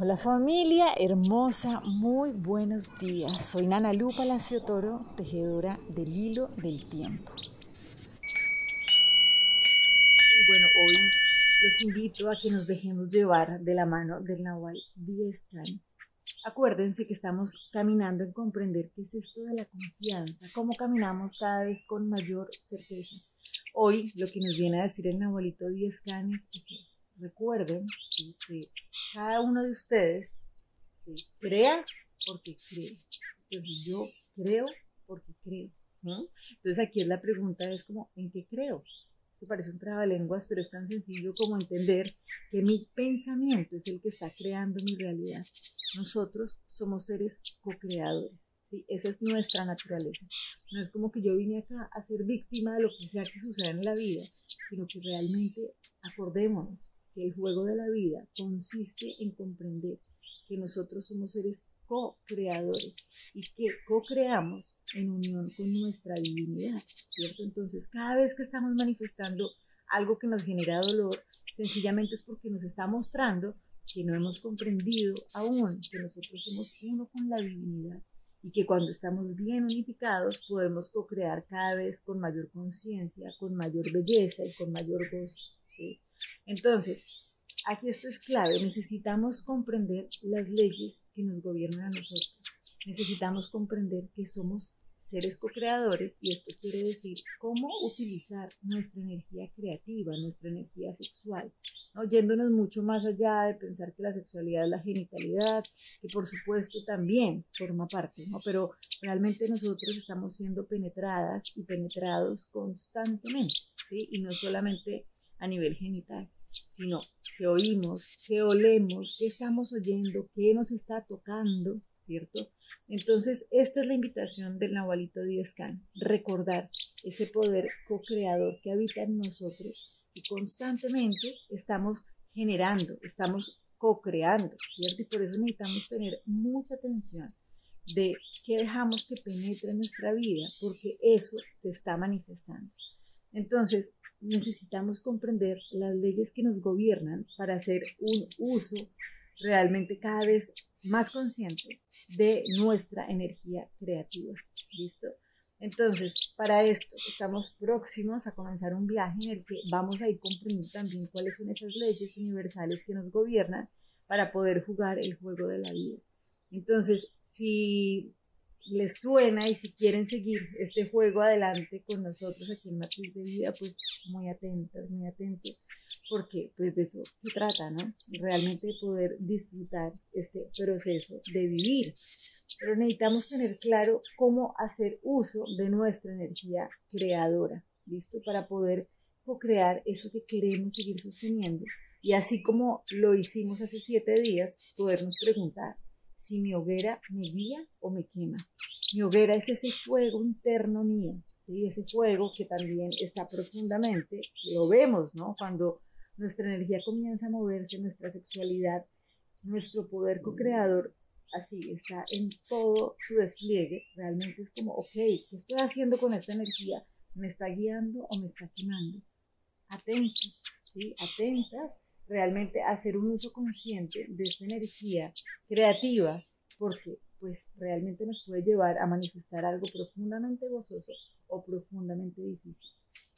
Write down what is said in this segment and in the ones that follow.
Hola familia hermosa, muy buenos días. Soy Nana Lu Palacio Toro, tejedora del hilo del tiempo. Y bueno, hoy los invito a que nos dejemos llevar de la mano del Nahual Diestan. Acuérdense que estamos caminando en comprender qué es esto de la confianza, cómo caminamos cada vez con mayor certeza. Hoy lo que nos viene a decir el Nahualito Diestan es que recuerden que cada uno de ustedes crea porque cree. Entonces yo creo porque creo. Entonces aquí es la pregunta, es como, ¿en qué creo? Esto parece un trabalenguas, pero es tan sencillo como entender que mi pensamiento es el que está creando mi realidad. Nosotros somos seres co-creadores. ¿sí? Esa es nuestra naturaleza. No es como que yo vine acá a ser víctima de lo que sea que suceda en la vida, sino que realmente acordémonos el juego de la vida consiste en comprender que nosotros somos seres co-creadores y que co-creamos en unión con nuestra divinidad, ¿cierto? Entonces, cada vez que estamos manifestando algo que nos genera dolor, sencillamente es porque nos está mostrando que no hemos comprendido aún que nosotros somos uno con la divinidad y que cuando estamos bien unificados podemos co-crear cada vez con mayor conciencia, con mayor belleza y con mayor gozo, ¿sí? Entonces, aquí esto es clave, necesitamos comprender las leyes que nos gobiernan a nosotros. Necesitamos comprender que somos seres co-creadores y esto quiere decir cómo utilizar nuestra energía creativa, nuestra energía sexual, ¿no? yéndonos mucho más allá de pensar que la sexualidad es la genitalidad, que por supuesto también forma parte, ¿no? pero realmente nosotros estamos siendo penetradas y penetrados constantemente, y no solamente a nivel genital, sino que oímos, que olemos, que estamos oyendo, que nos está tocando, ¿cierto? Entonces, esta es la invitación del Nahualito Diezcan, recordar ese poder co-creador que habita en nosotros y constantemente estamos generando, estamos co-creando, ¿cierto? Y por eso necesitamos tener mucha atención de qué dejamos que penetre en nuestra vida, porque eso se está manifestando. Entonces, necesitamos comprender las leyes que nos gobiernan para hacer un uso realmente cada vez más consciente de nuestra energía creativa. ¿Listo? Entonces, para esto estamos próximos a comenzar un viaje en el que vamos a ir comprendiendo también cuáles son esas leyes universales que nos gobiernan para poder jugar el juego de la vida. Entonces, si les suena y si quieren seguir este juego adelante con nosotros aquí en Matriz de Vida, pues muy atentos, muy atentos, porque pues de eso se trata, ¿no? Realmente de poder disfrutar este proceso de vivir. Pero necesitamos tener claro cómo hacer uso de nuestra energía creadora, ¿listo? Para poder co-crear eso que queremos seguir sosteniendo. Y así como lo hicimos hace siete días, podernos preguntar, si mi hoguera me guía o me quema. Mi hoguera es ese fuego interno mío, ¿sí? ese fuego que también está profundamente, lo vemos, ¿no? Cuando nuestra energía comienza a moverse, nuestra sexualidad, nuestro poder co-creador, así está en todo su despliegue, realmente es como, ok, ¿qué estoy haciendo con esta energía? ¿Me está guiando o me está quemando? Atentos, ¿sí? Atentas realmente hacer un uso consciente de esta energía creativa, porque pues realmente nos puede llevar a manifestar algo profundamente gozoso o profundamente difícil.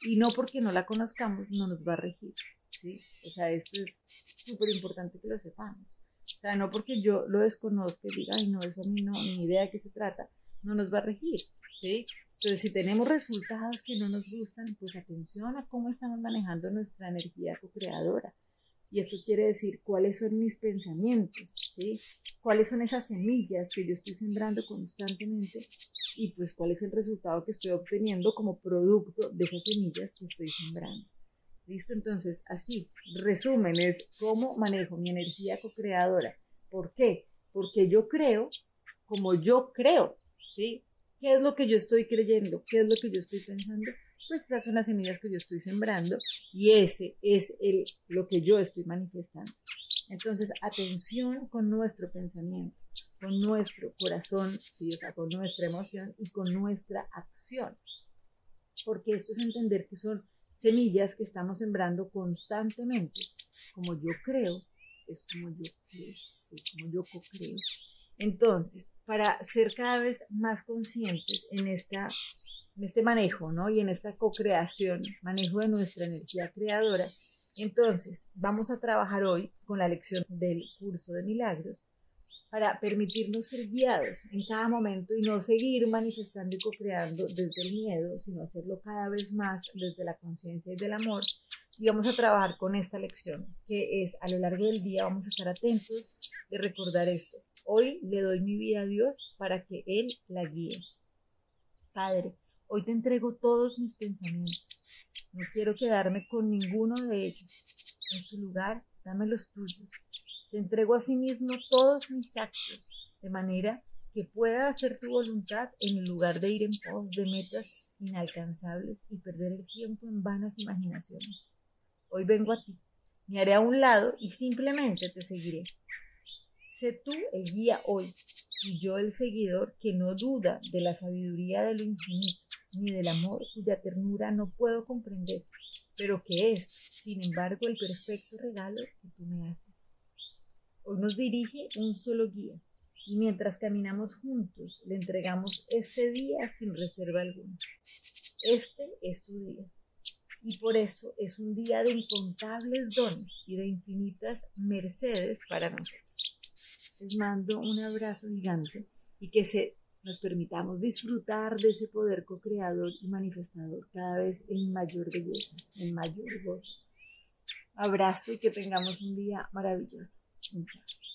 Y no porque no la conozcamos, no nos va a regir. ¿sí? O sea, esto es súper importante que lo sepamos. O sea, no porque yo lo desconozca y diga, ay, no, eso a mí no, ni idea de qué se trata, no nos va a regir. ¿sí? Entonces, si tenemos resultados que no nos gustan, pues atención a cómo estamos manejando nuestra energía co-creadora. Y esto quiere decir cuáles son mis pensamientos, ¿sí? Cuáles son esas semillas que yo estoy sembrando constantemente y pues cuál es el resultado que estoy obteniendo como producto de esas semillas que estoy sembrando. ¿Listo? Entonces, así, resumen, es cómo manejo mi energía co-creadora. ¿Por qué? Porque yo creo como yo creo, ¿sí? ¿Qué es lo que yo estoy creyendo? ¿Qué es lo que yo estoy pensando? Pues esas son las semillas que yo estoy sembrando y ese es el, lo que yo estoy manifestando. Entonces, atención con nuestro pensamiento, con nuestro corazón, ¿sí? o sea, con nuestra emoción y con nuestra acción. Porque esto es entender que son semillas que estamos sembrando constantemente. Como yo creo, es como yo creo, es como yo co-creo. Entonces, para ser cada vez más conscientes en, esta, en este manejo, ¿no? Y en esta co-creación, manejo de nuestra energía creadora, entonces vamos a trabajar hoy con la lección del curso de milagros para permitirnos ser guiados en cada momento y no seguir manifestando y co-creando desde el miedo, sino hacerlo cada vez más desde la conciencia y del amor. Y vamos a trabajar con esta lección, que es a lo largo del día vamos a estar atentos de recordar esto. Hoy le doy mi vida a Dios para que Él la guíe. Padre, hoy te entrego todos mis pensamientos. No quiero quedarme con ninguno de ellos. En su lugar, dame los tuyos te entrego a sí mismo todos mis actos, de manera que pueda hacer tu voluntad en lugar de ir en pos de metas inalcanzables y perder el tiempo en vanas imaginaciones. Hoy vengo a ti, me haré a un lado y simplemente te seguiré. Sé tú el guía hoy y yo el seguidor que no duda de la sabiduría de lo infinito ni del amor cuya ternura no puedo comprender, pero que es, sin embargo, el perfecto regalo que tú me haces. Hoy nos dirige un solo guía y mientras caminamos juntos le entregamos este día sin reserva alguna. Este es su día y por eso es un día de incontables dones y de infinitas mercedes para nosotros. Les mando un abrazo gigante y que se nos permitamos disfrutar de ese poder co-creador y manifestador cada vez en mayor belleza, en mayor gozo. Abrazo y que tengamos un día maravilloso. 你讲。